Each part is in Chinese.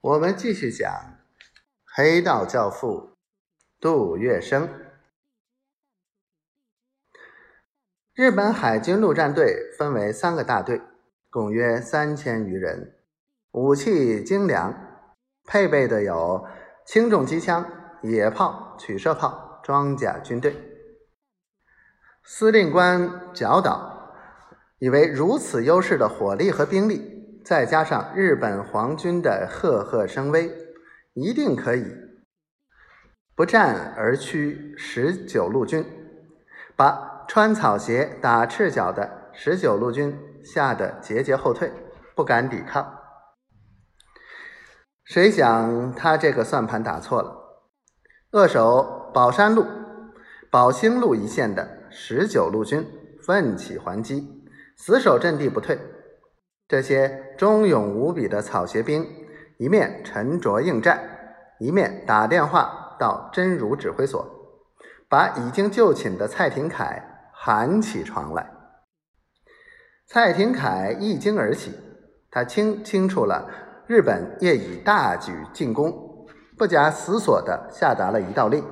我们继续讲黑道教父杜月笙。日本海军陆战队分为三个大队，共约三千余人，武器精良，配备的有轻重机枪、野炮、取射炮、装甲军队。司令官角岛以为如此优势的火力和兵力。再加上日本皇军的赫赫声威，一定可以不战而屈十九路军，把穿草鞋打赤脚的十九路军吓得节节后退，不敢抵抗。谁想他这个算盘打错了，扼守宝山路、宝兴路一线的十九路军奋起还击，死守阵地不退。这些忠勇无比的草鞋兵，一面沉着应战，一面打电话到真如指挥所，把已经就寝的蔡廷锴喊起床来。蔡廷锴一惊而起，他清清楚了日本业已大举进攻，不假思索地下达了一道令，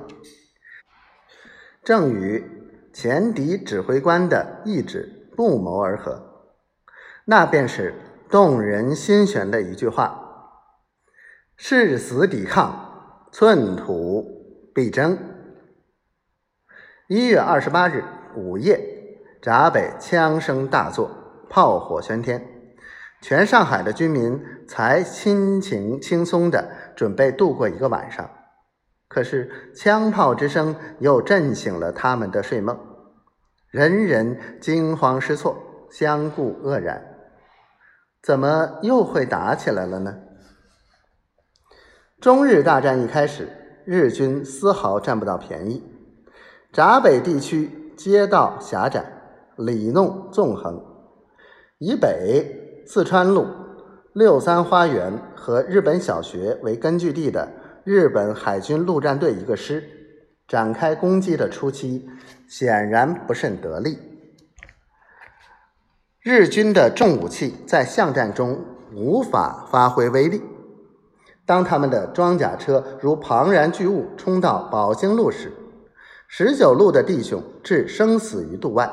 正与前敌指挥官的意志不谋而合。那便是动人心弦的一句话：“誓死抵抗，寸土必争。”一月二十八日午夜，闸北枪声大作，炮火喧天，全上海的居民才心情轻松的准备度过一个晚上。可是枪炮之声又震醒了他们的睡梦，人人惊慌失措，相顾愕然。怎么又会打起来了呢？中日大战一开始，日军丝毫占不到便宜。闸北地区街道狭窄，里弄纵横。以北四川路、六三花园和日本小学为根据地的日本海军陆战队一个师，展开攻击的初期，显然不甚得力。日军的重武器在巷战中无法发挥威力。当他们的装甲车如庞然巨物冲到宝兴路时，十九路的弟兄置生死于度外。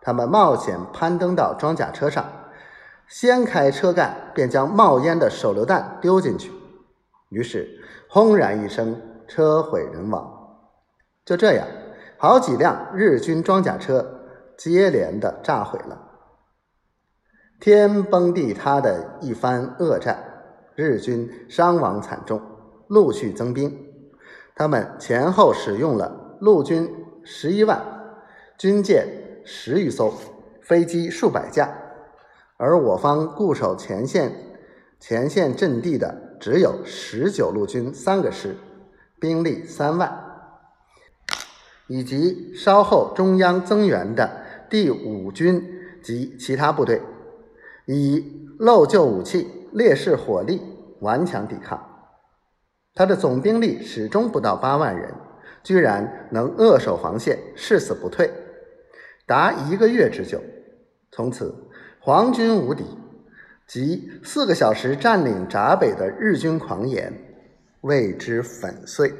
他们冒险攀登到装甲车上，掀开车盖，便将冒烟的手榴弹丢进去。于是轰然一声，车毁人亡。就这样，好几辆日军装甲车接连的炸毁了。天崩地塌的一番恶战，日军伤亡惨重，陆续增兵。他们前后使用了陆军十一万，军舰十余艘，飞机数百架，而我方固守前线前线阵地的只有十九路军三个师，兵力三万，以及稍后中央增援的第五军及其他部队。以漏旧武器、劣势火力顽强抵抗，他的总兵力始终不到八万人，居然能扼守防线，誓死不退，达一个月之久。从此，皇军无敌，即四个小时占领闸北的日军狂言为之粉碎。